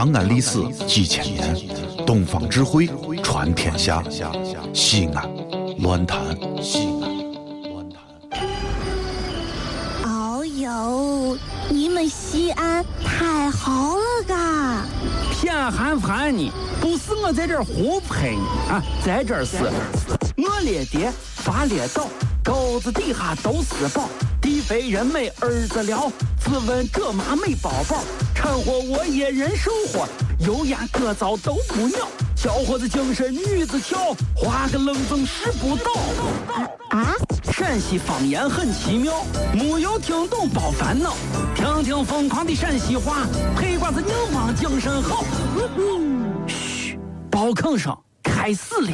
长安历史几千年，东方智慧传天下。西安，乱谈西安，乱谈。哦呦，你们西安太好了嘎！偏寒寒你，不是我在这儿胡喷你啊，在这儿是，我列爹发列倒，沟子底下都是宝，地肥人美儿子了，自问这妈没宝宝，掺和我也人生活，油盐各糟都不尿，小伙子精神女子俏，画个冷风使不倒。啊，陕西方言很奇妙，没有听懂别烦恼，听听疯狂的陕西话，黑瓜子硬邦精神好。嘘，包坑声开始了。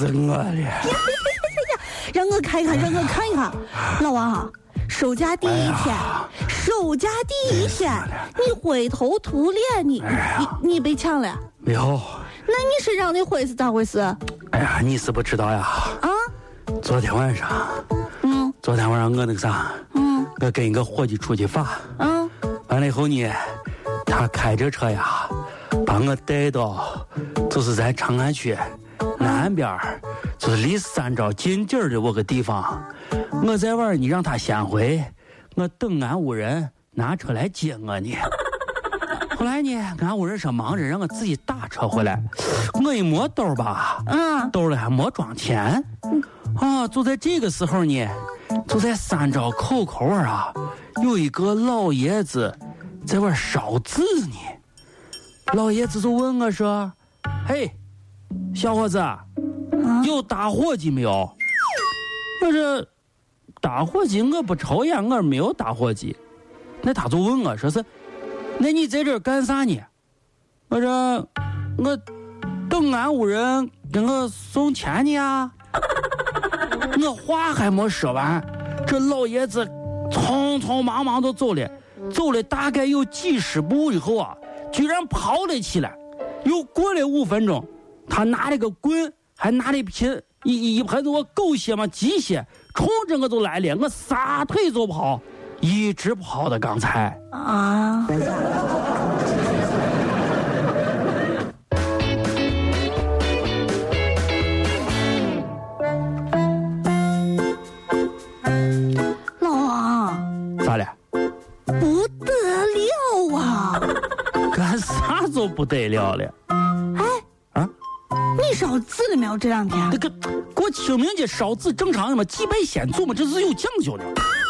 死我了！让我看一看，让我看一看，老王啊，收假第一天，收假第一天，你灰头土脸，你你你被抢了？没有，那你身上的灰是咋回事？哎呀，你是不知道呀。啊？昨天晚上，嗯昨天晚上我那个啥，嗯我跟一个伙计出去耍，嗯，完了以后呢，他开着车呀，把我带到，就是在长安区南边儿，就是离三招近点儿的我个地方。我在外儿，你让他先回，我等俺屋人拿车来接我呢。后来呢，俺屋人说忙着，让我自己打车回来。我一摸兜儿吧，嗯兜里还没装钱。啊，就在这个时候呢，就在三招口口儿啊，有一个老爷子在玩烧纸呢。老爷子就问我说：“嘿，小伙子，有打火机没有？”我说：“打火机我不抽烟，我没有打火机。”那他就问我说是：“那你在这干啥呢？”我说：“我等俺屋人给我送钱呢啊。”我话还没说完，这老爷子匆匆忙忙就走了，走了大概有几十步以后啊，居然跑了起来。又过了五分钟，他拿了个棍，还拿了一瓶一一盆子我狗血嘛鸡血，冲着我就来了，我撒腿就跑，一直跑到刚才。啊，老王咋了？不得了啊！干啥就不得了了？烧纸了没有？这两天那个过清明节烧纸正常的嘛，祭拜先祖嘛，这是有讲究的。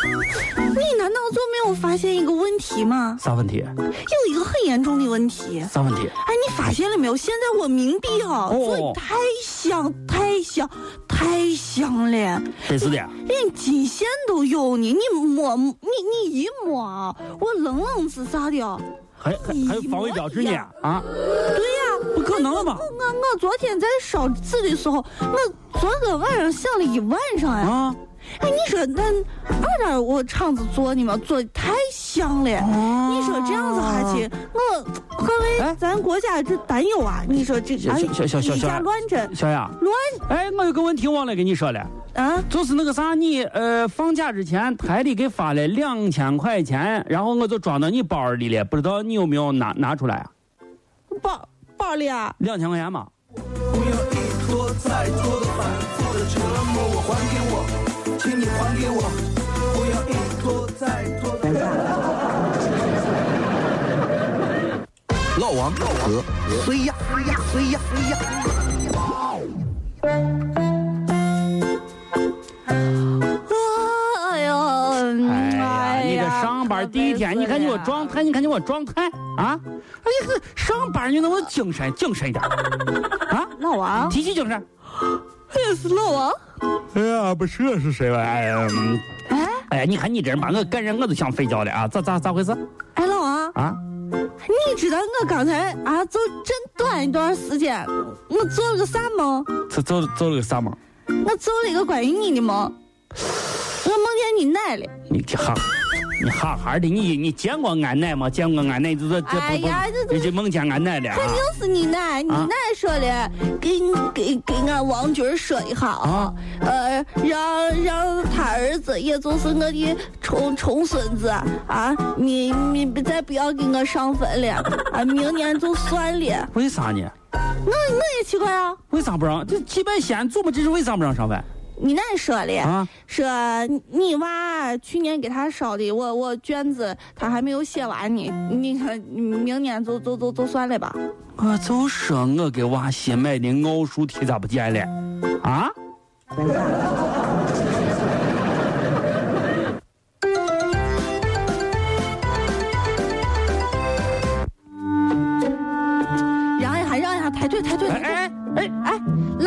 你难道就没有发现一个问题吗？啥问题？有一个很严重的问题。啥问题？哎，你发现了没有？现在我冥币啊，哦做的太香、太香、太香了，真是的。连金线都有呢。你摸，你你一摸啊，我冷冷是啥的还还有防伪标志呢啊！对呀、不可能吧？我我昨天在烧纸的时候，我昨个晚上想了一晚上呀。啊！哎，你说那二点我厂子做的嘛，做的太香了。哦你说这样子下去，我会不哎会咱国家这担忧啊？你说这哎，小小小小以小假乱真小雅，乱哎，我有个问题忘了跟你说了，啊？就是那个啥，你呃放假之前台里给发了两千块钱，然后我就装到你包里了，不知道你有没有拿拿出来啊？包包里啊？两千块钱嘛。不要一拖再拖的反复的折磨我，还给我，请你还给我，不要一拖再拖的。老王和谁呀？谁呀？谁呀？谁呀？我状态，你看你我状态啊！哎呀，上班你能不能精神精神一点啊？老王，提起精神。也是老王。哎呀，不是是谁吧？哎呀，哎哎，呀，你看你这人把我感染我都想睡觉了啊！咋咋咋回事？哎，老王，啊？你知道我刚才啊，就真短一段时间，我做了个啥梦？做做做了个啥梦？我做了一个关于你的梦。我梦见你奶了。你这哈，你哈哈的，你你见过俺奶吗？见过俺奶，这这这不哎呀这不，这这梦见俺奶了啊肯！定是你奶，你啊奶说的，给给给俺王军说一下啊，呃，让让他儿子，也就是我的重重孙子啊，你你再不要给我上坟了啊，明年就算了。为啥呢？我我也奇怪啊，为啥不让？这祭拜先祖嘛，这是为啥不让上坟？你奶说的，啊说你娃去年给他烧的，我我卷子他还没有写完呢，你看明年就就就就算了吧。我就说我给娃新买的奥数题咋不见了？啊？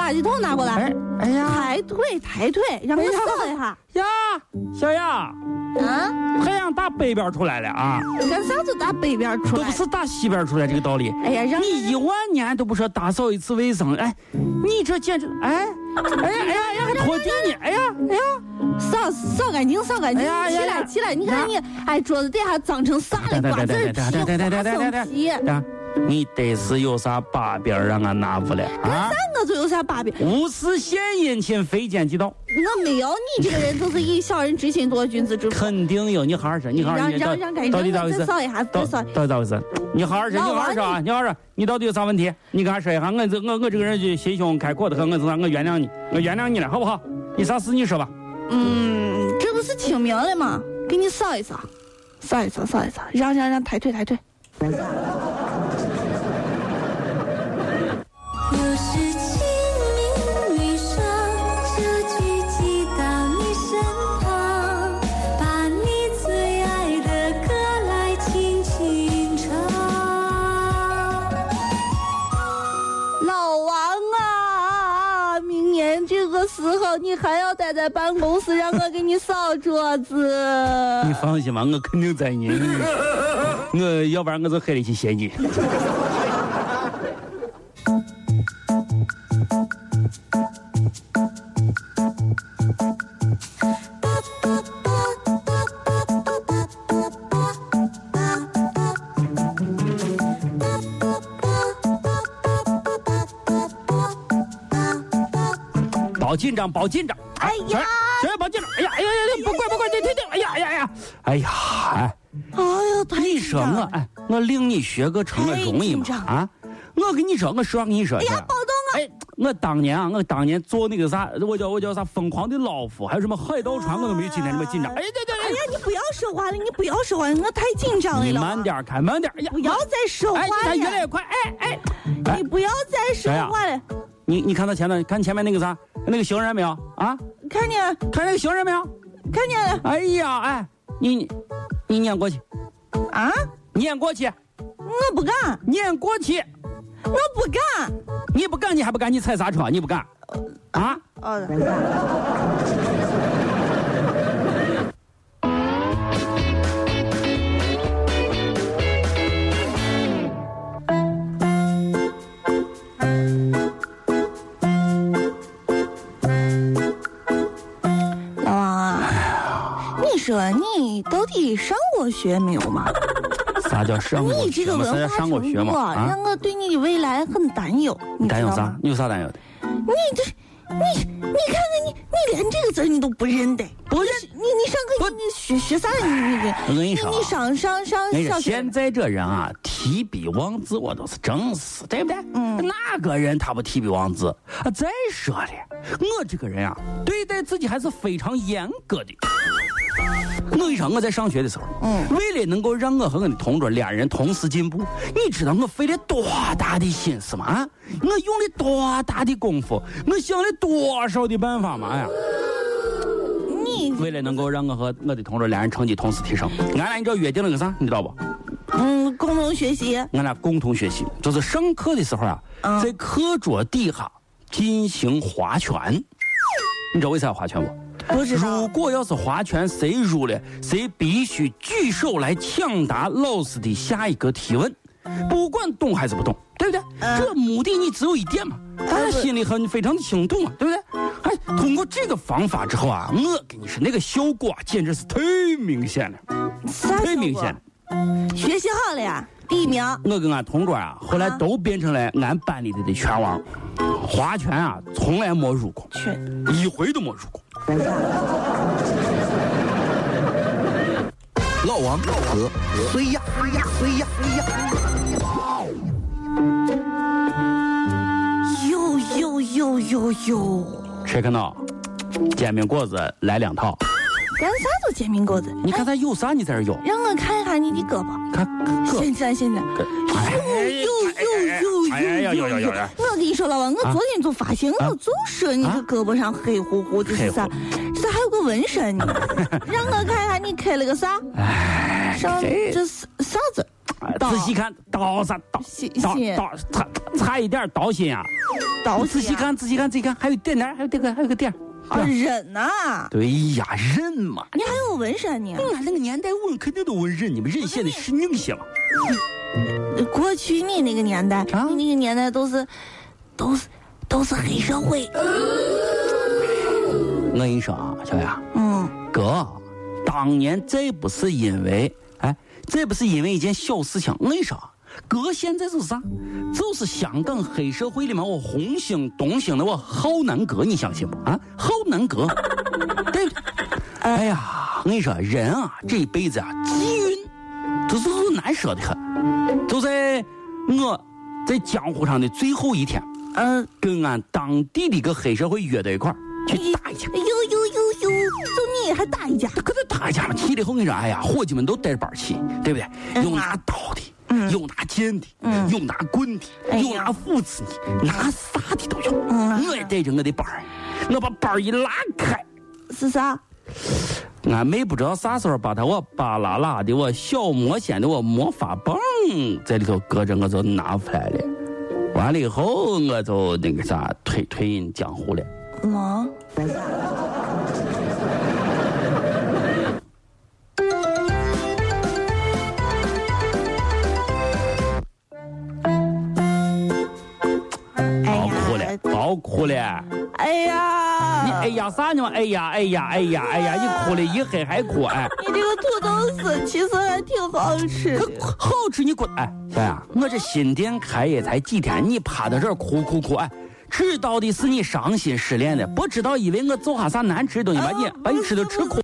垃圾桶拿过来。哎哎呀抬腿，抬腿，让我扫一下。呀，小雅，啊，太阳打北边出来了啊，干啥子打北边出来都不？是打西边出来这个道理。哎呀，让你一万年都不说打扫一次卫生，哎，你这简直，哎，哎呀哎呀哎呀，还拖地呢，哎呀哎呀，扫扫干净，扫干净。起来，起来！你看你，哎，桌子底下脏成啥了？瓜子儿皮、花生皮。啊，你得是有啥把柄让俺拿不了啊？那我就有啥把柄？无事献殷勤，非奸即盗，我没有，你这个人就是以小人之心度君子之腹。肯定有。你好好说，你好好说，到底咋回事再？扫一下，到再扫。到底咋回事？你好好说，你好好说啊！你你好好说，你到底有啥问题？你跟俺说一下，我这我我这个人就心胸开阔的很，我是我原谅你，我原谅你了，好不好？你啥事你说吧。嗯，这不是清明了吗？给你扫一扫，扫一扫，扫一扫，让让让抬腿抬腿。在办公室，让我给你扫桌子。你放心吧，我肯定在你。我要不然我就黑了去谢你。报紧张，报紧张！哎呀，小要报紧张！哎呀，哎呀呀，不管不管，停停停！哎呀哎呀哎呀！哎呀，哎，哎呀，太你说我哎，我领你学个成我容易吗？啊，我跟你说，我实话跟你说，哎呀，宝东啊，哎，我当年啊，我当年做那个啥，我叫我叫啥疯狂的老夫，还有什么海盗船，我都没有今天这么紧张。哎，对对对，哎呀，你不要说话了，你不要说话了，我太紧张了。你慢点开，慢点。哎呀，不要再说，话你看越来了，越快。哎哎，哎你不要再说话了。你你看他前头，看前面那个啥，那个行人没有啊？看见了，看那个行人没有？看见了哎呀，哎，你你你撵过去，啊！撵过去，我不敢，撵过去。我不敢。你不敢，你还不敢？你踩刹车，你不敢啊？哦，你到底上过学没有嘛？啥叫上过你学嘛？啥这个文化上过学嘛？程度啊，啊让？我对你的未来很担忧。你担忧啥？？你有啥担忧的？你这，你你看看你，你连这个字你都不认得，不认？你你上课你你学学啥？你你你我跟你说啊你上上上学现在这人啊，提笔忘字，我都是整死，对不对？嗯哪个人他不提笔忘字？啊，再说了，我这个人啊，对待自己还是非常严格的。我跟你说，我在上学的时候，嗯为了能够让我和我的同桌两人同时进步，你知道我费了多大的心思吗？啊，我用了多大的功夫，我想了多少的办法吗？呀！你为了能够让我和我的同桌两人成绩同时提升，俺俩你知道约定了个啥？你知道不？嗯共同学习，俺俩共同学习，就是上课的时候啊，在课桌底下进行划拳。你知道为啥要划拳不？不知道如果要是划拳谁输了，谁必须举手来抢答老师的下一个提问，不管懂还是不懂，对不对？嗯这目的你只有一点嘛，大家心里很非常的清楚嘛，对不对？哎，通过这个方法之后啊，我跟你说那个效果啊，简直是太明显了，太明显了。学习好了呀，第一名。我跟俺同桌啊，后来都变成了俺班里的的拳王，划拳啊，从来没入过，去，一回都没入过。老王和谁呀？谁呀？谁呀？谁呀？有有有有有，谁看到？煎饼果子来两套，干啥都煎饼果子。你看他有啥？你在这有？让我看一下你的胳膊。看个，现在现在，有有有哎呀有有有有有有有！我跟你说老王，我昨天就发现，我就说你这胳膊上黑乎乎的是啥？这咋还有个纹身呢？让我看看你刻了个啥？上这是啥子？刀仔细看，刀啥刀心？刀刀差差一点刀心啊！刀仔细看，仔细看，仔细看，还有点点，还有这个，还有个点。啊，人呐！对呀，人嘛，你还有纹身呢？俺那个年代纹肯定都纹人，你们人显得是硬些了。过去你那个年代，啊你那个年代都是都是都是黑社会。我跟你说啊，小杨。嗯，哥，当年这不是因为，哎，这不是因为一件小事情。我跟你说，哥现在就是啥？就是香港黑社会里面我红星、东星的我浩南哥，你相信不？啊，浩南哥，对不对？哎呀，我跟你说，人啊，这一辈子啊，机运，这是是难说的很。就在我在江湖上的最后一天，嗯，跟俺当地的一个黑社会约到一块儿去打一架。哎呦呦呦呦，就你还打一架？跟他打一架嘛，气了以后，我跟你说，哎呀，伙计们都带着板气，对不对？嗯有拿刀的，嗯有拿剑的，嗯有拿棍的，有拿斧子的，拿啥的都有。嗯我也带着我的板儿，我把板儿一拉开，是啥？俺妹不知道啥时候把她我巴拉拉的我小魔仙的我魔法棒在里头搁着，我就拿出来了。完了以后，我就那个啥退退隐江湖了。啊，啥呢？哎呀哎呀哎呀哎呀！你哭了一黑还哭哎，你这个土豆丝其实还挺好吃的。好吃你滚哎！小雅，我这新店开业才几天，你趴在这儿哭哭哭哎！知道的是你伤心失恋的，不知道以为我做哈啥难吃的东西，把你把你吃的吃哭。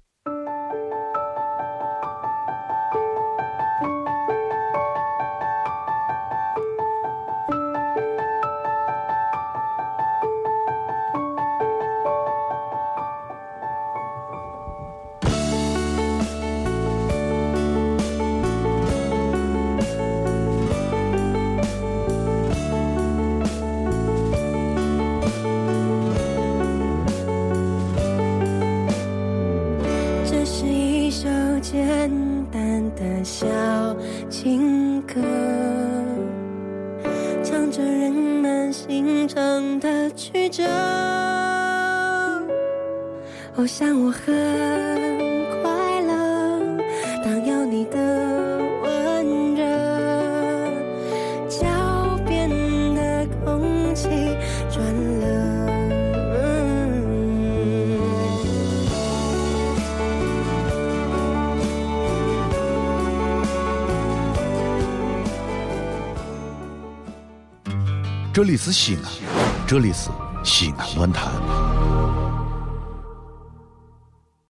我想我很快乐，当有你的温热，脚边的空气转了。这里是西安，这里是西安论坛。